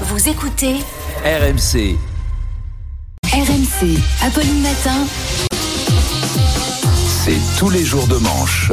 Vous écoutez RMC. RMC, Apolline Matin. C'est tous les jours de manche.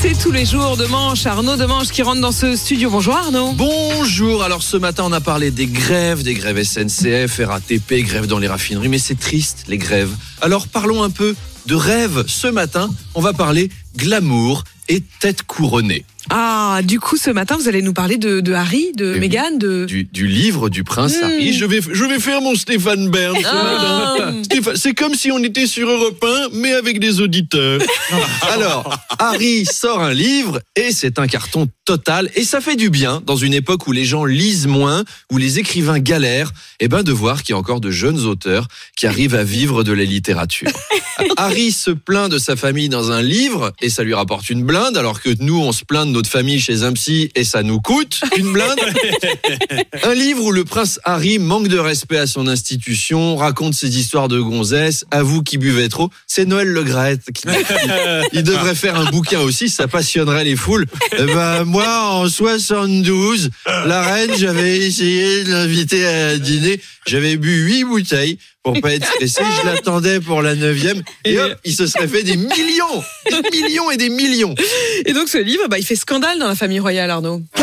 C'est tous les jours de manche. Arnaud de manche qui rentre dans ce studio. Bonjour Arnaud. Bonjour, alors ce matin on a parlé des grèves, des grèves SNCF, RATP, grèves dans les raffineries, mais c'est triste les grèves. Alors parlons un peu de rêve. Ce matin, on va parler glamour et tête couronnée. Ah, du coup, ce matin, vous allez nous parler de, de Harry, de oui. Meghan, de. Du, du livre du prince Mm. Harry. Je vais, je vais faire mon Stéphane Bern ce Ah. matin. C'est comme si on était sur Europe 1, mais avec des auditeurs. Alors, Harry sort un livre et c'est un carton total. Et ça fait du bien dans une époque où les gens lisent moins, où les écrivains galèrent, et ben de voir qu'il y a encore de jeunes auteurs qui arrivent à vivre de la littérature. Harry se plaint de sa famille dans un livre et ça lui rapporte une blinde, alors que nous, on se plaint de notre famille chez un psy et ça nous coûte une blinde. Un livre où le prince Harry manque de respect à son institution, raconte ses histoires de gonzesse, avoue qu'il buvait trop. C'est Noël Le Graët qui il devrait faire un bouquin aussi, ça passionnerait les foules. Eh ben, moi, en 72, la reine, j'avais essayé de l'inviter à dîner. J'avais bu huit bouteilles pour pas être stressé. Je l'attendais pour la neuvième. Et hop, il se serait fait des millions, des millions et des millions. Et donc, ce livre, bah, il fait scandale dans la famille royale, Arnaud. En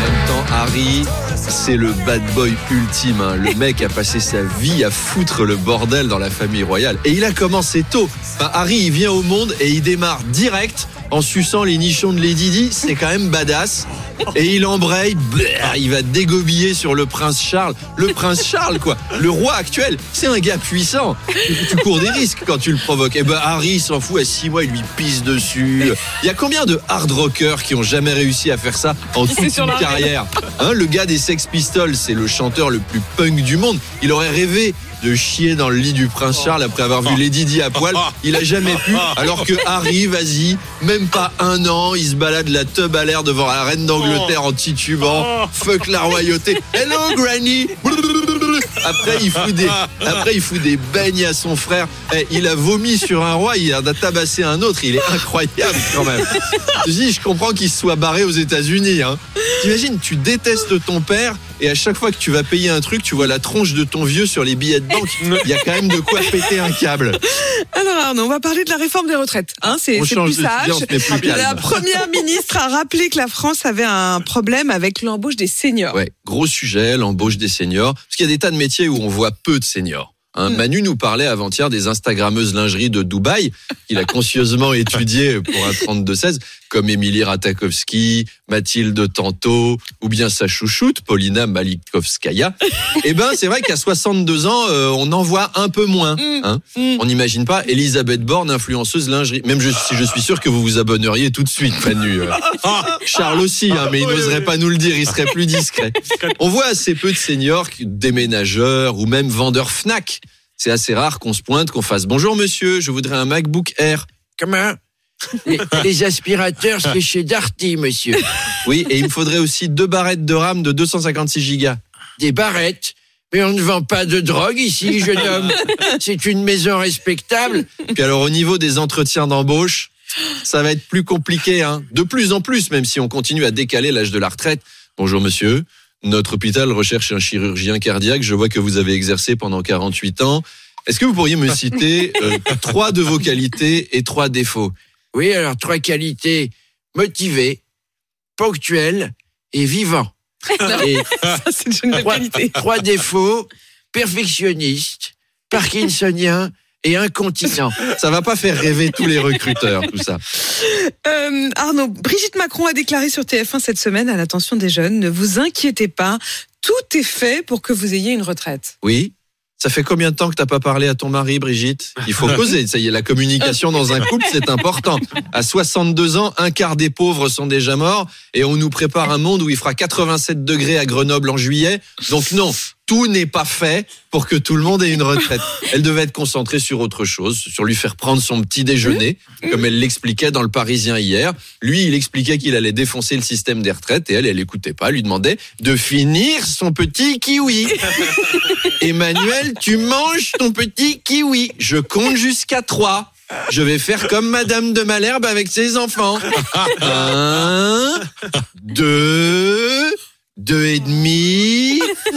même temps, Harry, c'est le bad boy ultime. hein. Le mec a passé sa vie à foutre le bordel dans la famille royale. Et il a commencé tôt. Enfin, Harry, il vient au monde et il démarre direct en suçant les nichons de Lady Di. C'est quand même badass. Et il embraye, bleh, il va dégobiller sur le prince Charles. Le prince Charles, quoi. Le roi actuel, c'est un gars puissant. Tu, cours des risques quand tu le provoques. Et ben Harry il s'en fout. À six mois, il lui pisse dessus. Il y a combien de hard rockers qui ont jamais réussi à faire ça en toute une carrière Hein, Le gars des Sex Pistols, c'est le chanteur le plus punk du monde. Il aurait rêvé de chier dans le lit du prince Charles après avoir vu Lady Di à poil. Il a jamais pu. Alors que Harry, vas-y, même pas un an, il se balade la teub à l'air devant la reine d'Angleterre en titubant. Fuck la royauté. Hello, Granny. Après, il fout des, après, il fout des beignes à son frère. Eh, il a vomi sur un roi, il a tabassé un autre. Il est incroyable quand même. Je je comprends qu'il se soit barré aux États-Unis. Hein. T'imagines, tu détestes ton père et à chaque fois que tu vas payer un truc, tu vois la tronche de ton vieux sur les billets de banque. Il y a quand même de quoi péter un câble. Alors, Arnaud, on va parler de la réforme des retraites. Hein, c'est plus sage. plus. La première ministre a rappelé que la France avait un problème avec l'embauche des seniors. Ouais, gros sujet, l'embauche des seniors. Parce qu'il y a des tas de métiers où on voit peu de seniors. Hein. Manu nous parlait avant-hier des Instagrammeuses lingerie de Dubaï, qu'il a conscieusement étudié pour un 32-16, comme Émilie Ratakowski, Mathilde Tanto, ou bien sa chouchoute, Paulina Malikovskaya. Eh ben, c'est vrai qu'à 62 ans, euh, on en voit un peu moins. Mm. Hein. Mm. On n'imagine pas Elisabeth Borne, influenceuse lingerie. Même je, si je suis sûr que vous vous abonneriez tout de suite, Manu. euh. Charles aussi, hein, mais il n'oserait pas nous le dire, il serait plus discret. On voit assez peu de seniors, déménageurs ou même vendeurs Fnac. C'est assez rare qu'on se pointe, qu'on fasse bonjour monsieur, je voudrais un MacBook Air. Comment? Les, les aspirateurs, c'est chez Darty, monsieur. Oui, et il me faudrait aussi deux barrettes de RAM de 256 gigas. Des barrettes? Mais on ne vend pas de drogue ici, jeune homme. C'est une maison respectable. Puis alors au niveau des entretiens d'embauche, ça va être plus compliqué, hein. De plus en plus, même si on continue à décaler l'âge de la retraite. Bonjour monsieur, notre hôpital recherche un chirurgien cardiaque. Je vois que vous avez exercé pendant 48 ans. Est-ce que vous pourriez me citer euh, trois de vos qualités et trois défauts? Oui, alors trois qualités. Motivé, ponctuel et vivant. Et Ça, c'est une trois, qualité. trois défauts, perfectionniste, parkinsonien et incontinent. Ça va pas faire rêver tous les recruteurs, tout ça. Euh, Arnaud, Brigitte Macron a déclaré sur TF1 cette semaine à l'attention des jeunes, ne vous inquiétez pas, tout est fait pour que vous ayez une retraite. Oui. Ça fait combien de temps que t'as pas parlé à ton mari, Brigitte? Il faut causer. Ça y est, la communication dans un couple, c'est important. À 62 ans, un quart des pauvres sont déjà morts et on nous prépare un monde où il fera 87 degrés à Grenoble en juillet. Donc non, tout n'est pas fait pour que tout le monde ait une retraite. Elle devait être concentrée sur autre chose, sur lui faire prendre son petit déjeuner, comme elle l'expliquait dans le Parisien hier. Lui, il expliquait qu'il allait défoncer le système des retraites et elle, elle écoutait pas, elle lui demandait de finir son petit kiwi. Emmanuel, tu manges ton petit kiwi. Je compte jusqu'à trois. Je vais faire comme Madame de Malherbe avec ses enfants. Un, deux, deux et demi.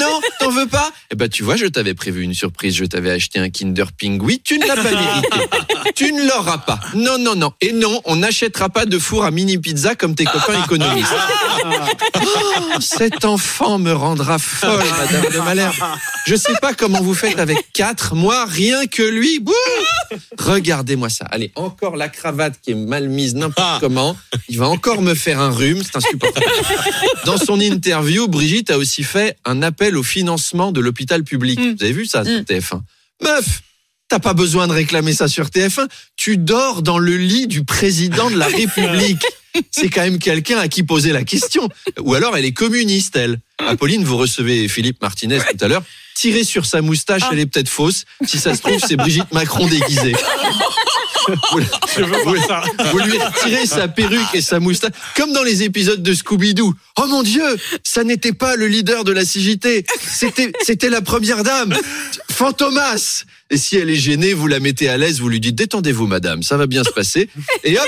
Non, t'en veux pas Eh ben, tu vois, je t'avais prévu une surprise. Je t'avais acheté un Kinder Pingui. Tu ne l'as pas mérité. Tu ne l'auras pas. Non, non, non. Et non, on n'achètera pas de four à mini pizza comme tes copains économistes. Oh, cet enfant me rendra folle, Madame de Malherbe. Je sais pas comment vous faites avec quatre. Moi, rien que lui. Bouh Regardez-moi ça. Allez, encore la cravate qui est mal mise n'importe comment. Il va encore me faire un rhume. C'est insupportable. Dans son interview, Brigitte a aussi fait un appel au financement de l'hôpital public. Mm. Vous avez vu ça sur Mm. TF1 Meuf T'as pas besoin de réclamer ça sur TF1. Tu dors dans le lit du président de la République. C'est quand même quelqu'un à qui poser la question. Ou alors elle est communiste, elle. Apolline, vous recevez Philippe Martinez tout à l'heure. Tirez sur sa moustache, elle est peut-être fausse. Si ça se trouve, c'est Brigitte Macron déguisée. Vous, Je veux vous- voir ça. vous lui retirez sa perruque et sa moustache, comme dans les épisodes de Scooby-Doo. Oh mon Dieu, ça n'était pas le leader de la CGT, c'était c'était la première dame, Fantomas. Et si elle est gênée, vous la mettez à l'aise, vous lui dites détendez-vous, madame, ça va bien se passer. Et hop,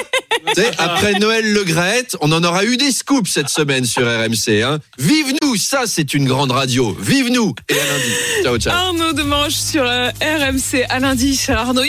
après Noël Le Graët, on en aura eu des scoops cette semaine sur RMC. Hein. Vive nous, ça c'est une grande radio. Vive nous. Et à lundi. Ciao ciao. Arnaud Demanche sur euh, RMC à lundi, cher Arnaud.